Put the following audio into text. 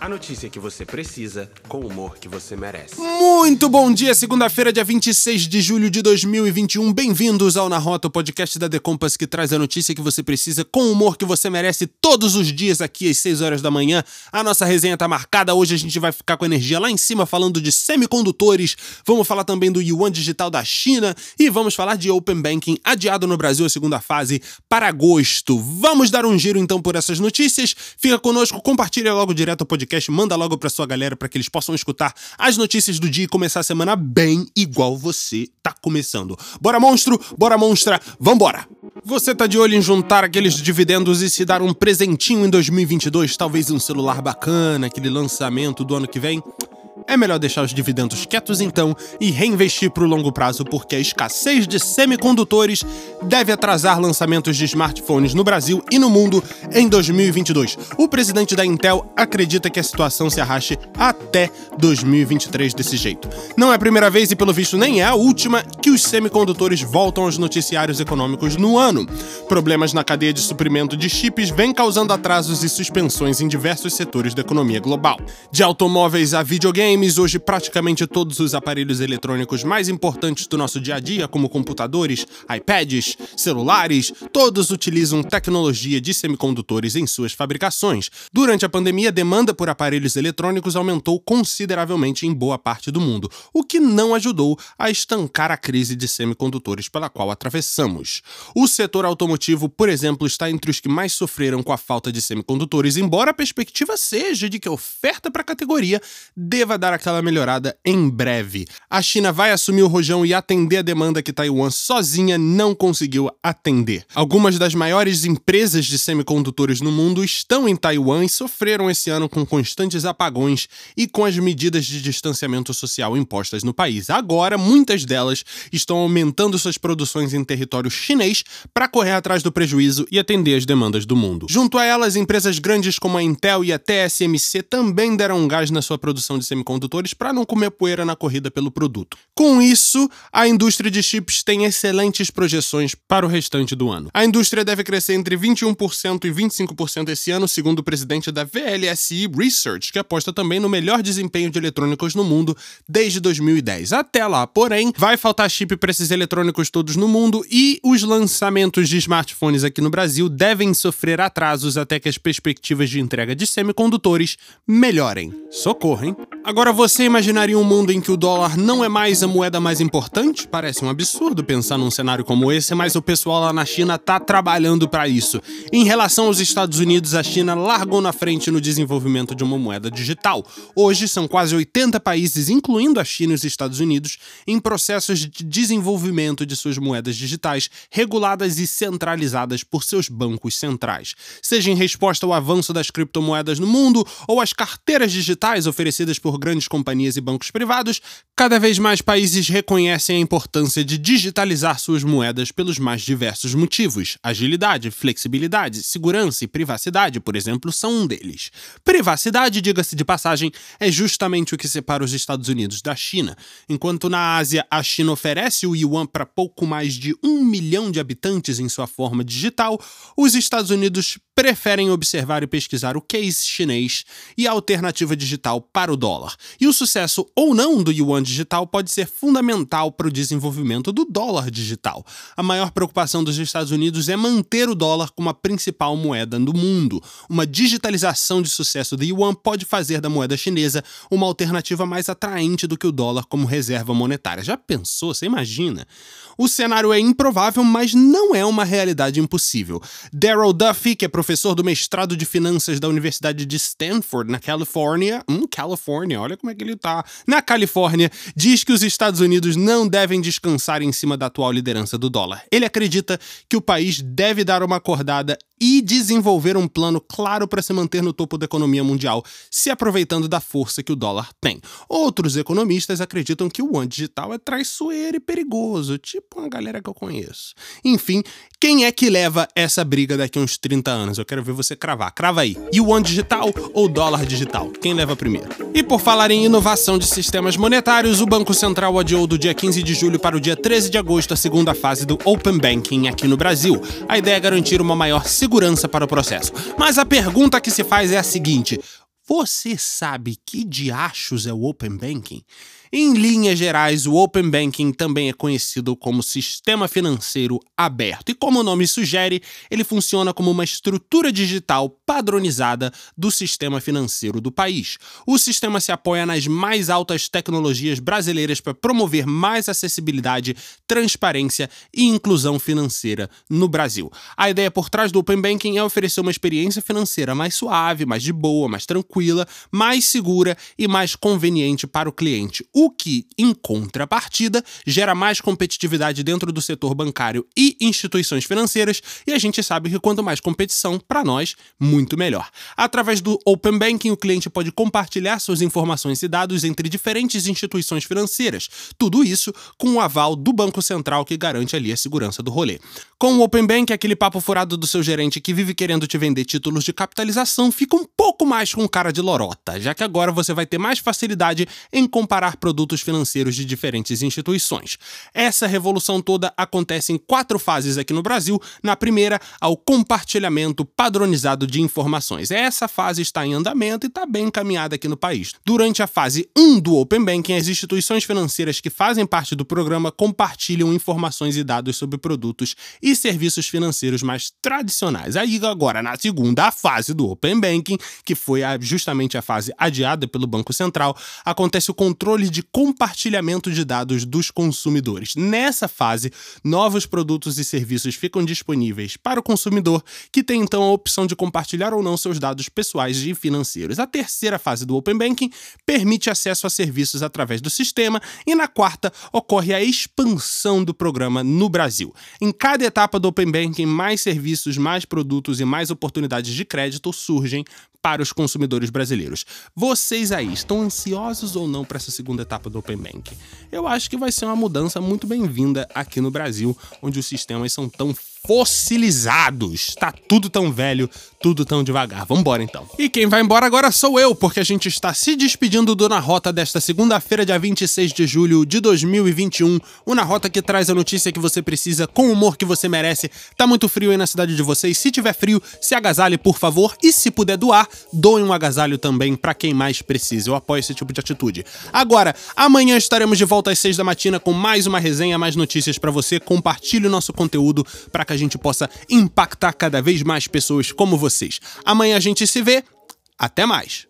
A notícia que você precisa, com o humor que você merece. Muito bom dia, segunda-feira, dia 26 de julho de 2021. Bem-vindos ao Na Rota, o podcast da The Compass que traz a notícia que você precisa com o humor que você merece todos os dias aqui às 6 horas da manhã. A nossa resenha tá marcada. Hoje a gente vai ficar com energia lá em cima falando de semicondutores. Vamos falar também do Yuan Digital da China e vamos falar de Open Banking adiado no Brasil a segunda fase para agosto. Vamos dar um giro então por essas notícias. Fica conosco, compartilha logo direto o podcast podcast, manda logo pra sua galera para que eles possam escutar as notícias do dia e começar a semana bem igual você tá começando. Bora monstro, bora monstra, vambora! Você tá de olho em juntar aqueles dividendos e se dar um presentinho em 2022, talvez um celular bacana, aquele lançamento do ano que vem? É melhor deixar os dividendos quietos então e reinvestir para o longo prazo, porque a escassez de semicondutores deve atrasar lançamentos de smartphones no Brasil e no mundo em 2022. O presidente da Intel acredita que a situação se arraste até 2023 desse jeito. Não é a primeira vez e, pelo visto, nem é a última que os semicondutores voltam aos noticiários econômicos no ano. Problemas na cadeia de suprimento de chips vêm causando atrasos e suspensões em diversos setores da economia global. De automóveis a videogames, hoje praticamente todos os aparelhos eletrônicos mais importantes do nosso dia a dia, como computadores, iPads, celulares, todos utilizam tecnologia de semicondutores em suas fabricações. Durante a pandemia, a demanda por aparelhos eletrônicos aumentou consideravelmente em boa parte do mundo, o que não ajudou a estancar a crise de semicondutores pela qual atravessamos. O setor automotivo, por exemplo, está entre os que mais sofreram com a falta de semicondutores, embora a perspectiva seja de que a oferta para a categoria deva dar aquela melhorada em breve. A China vai assumir o rojão e atender a demanda que Taiwan sozinha não conseguiu atender. Algumas das maiores empresas de semicondutores no mundo estão em Taiwan e sofreram esse ano com constantes apagões e com as medidas de distanciamento social impostas no país. Agora, muitas delas estão aumentando suas produções em território chinês para correr atrás do prejuízo e atender as demandas do mundo. Junto a elas, empresas grandes como a Intel e a TSMC também deram um gás na sua produção de semicondutores semicondutores para não comer poeira na corrida pelo produto. Com isso, a indústria de chips tem excelentes projeções para o restante do ano. A indústria deve crescer entre 21% e 25% esse ano, segundo o presidente da VLSI Research, que aposta também no melhor desempenho de eletrônicos no mundo desde 2010. Até lá, porém, vai faltar chip para esses eletrônicos todos no mundo e os lançamentos de smartphones aqui no Brasil devem sofrer atrasos até que as perspectivas de entrega de semicondutores melhorem. Socorro, hein? Agora você imaginaria um mundo em que o dólar não é mais a moeda mais importante? Parece um absurdo pensar num cenário como esse, mas o pessoal lá na China tá trabalhando para isso. Em relação aos Estados Unidos, a China largou na frente no desenvolvimento de uma moeda digital. Hoje são quase 80 países, incluindo a China e os Estados Unidos, em processos de desenvolvimento de suas moedas digitais, reguladas e centralizadas por seus bancos centrais. Seja em resposta ao avanço das criptomoedas no mundo ou às carteiras digitais oferecidas por grandes companhias e bancos privados, cada vez mais países reconhecem a importância de digitalizar suas moedas pelos mais diversos motivos. Agilidade, flexibilidade, segurança e privacidade, por exemplo, são um deles. Privacidade, diga-se de passagem, é justamente o que separa os Estados Unidos da China. Enquanto na Ásia a China oferece o yuan para pouco mais de um milhão de habitantes em sua forma digital, os Estados Unidos preferem observar e pesquisar o case chinês e a alternativa digital para o dólar. E o sucesso ou não do yuan digital pode ser fundamental para o desenvolvimento do dólar digital. A maior preocupação dos Estados Unidos é manter o dólar como a principal moeda do mundo. Uma digitalização de sucesso do yuan pode fazer da moeda chinesa uma alternativa mais atraente do que o dólar como reserva monetária. Já pensou? Você imagina? O cenário é improvável, mas não é uma realidade impossível. Daryl Duffy, que é professor do mestrado de finanças da Universidade de Stanford, na Califórnia, hum, Califórnia, olha como é que ele tá, na Califórnia, diz que os Estados Unidos não devem descansar em cima da atual liderança do dólar. Ele acredita que o país deve dar uma acordada e desenvolver um plano claro para se manter no topo da economia mundial, se aproveitando da força que o dólar tem. Outros economistas acreditam que o yuan digital é traiçoeiro e perigoso, tipo uma galera que eu conheço. Enfim, quem é que leva essa briga daqui a uns 30 anos? Eu quero ver você cravar. Crava aí. Yuan digital ou dólar digital? Quem leva primeiro? E por falar em inovação de sistemas monetários, o Banco Central adiou do dia 15 de julho para o dia 13 de agosto a segunda fase do Open Banking aqui no Brasil. A ideia é garantir uma maior segurança para o processo. Mas a pergunta que se faz é a seguinte: Você sabe que diachos é o Open Banking? Em linhas gerais, o Open Banking também é conhecido como sistema financeiro aberto. E como o nome sugere, ele funciona como uma estrutura digital padronizada do sistema financeiro do país. O sistema se apoia nas mais altas tecnologias brasileiras para promover mais acessibilidade, transparência e inclusão financeira no Brasil. A ideia por trás do Open Banking é oferecer uma experiência financeira mais suave, mais de boa, mais tranquila, mais segura e mais conveniente para o cliente o que, em contrapartida, gera mais competitividade dentro do setor bancário e instituições financeiras, e a gente sabe que quanto mais competição, para nós, muito melhor. Através do Open Banking, o cliente pode compartilhar suas informações e dados entre diferentes instituições financeiras, tudo isso com o aval do Banco Central que garante ali a segurança do rolê. Com o Open Bank, aquele papo furado do seu gerente que vive querendo te vender títulos de capitalização fica um pouco mais com cara de lorota, já que agora você vai ter mais facilidade em comparar produtos produtos financeiros de diferentes instituições. Essa revolução toda acontece em quatro fases aqui no Brasil. Na primeira, ao compartilhamento padronizado de informações. Essa fase está em andamento e está bem encaminhada aqui no país. Durante a fase 1 do Open Banking, as instituições financeiras que fazem parte do programa compartilham informações e dados sobre produtos e serviços financeiros mais tradicionais. Aí agora, na segunda fase do Open Banking, que foi justamente a fase adiada pelo Banco Central, acontece o controle de de compartilhamento de dados dos consumidores. Nessa fase, novos produtos e serviços ficam disponíveis para o consumidor, que tem então a opção de compartilhar ou não seus dados pessoais e financeiros. A terceira fase do Open Banking permite acesso a serviços através do sistema, e na quarta ocorre a expansão do programa no Brasil. Em cada etapa do Open Banking, mais serviços, mais produtos e mais oportunidades de crédito surgem para os consumidores brasileiros. Vocês aí estão ansiosos ou não para essa segunda etapa do Open Bank? Eu acho que vai ser uma mudança muito bem-vinda aqui no Brasil, onde os sistemas são tão fossilizados. Tá tudo tão velho, tudo tão devagar. Vambora então. E quem vai embora agora sou eu, porque a gente está se despedindo do Na Rota desta segunda-feira, dia 26 de julho de 2021. O Na Rota que traz a notícia que você precisa com o humor que você merece. Tá muito frio aí na cidade de vocês. Se tiver frio, se agasalhe, por favor. E se puder doar, doe um agasalho também para quem mais precisa. Eu apoio esse tipo de atitude. Agora, amanhã estaremos de volta às 6 da matina com mais uma resenha, mais notícias para você. Compartilhe o nosso conteúdo para que a gente possa impactar cada vez mais pessoas como vocês. Amanhã a gente se vê. Até mais!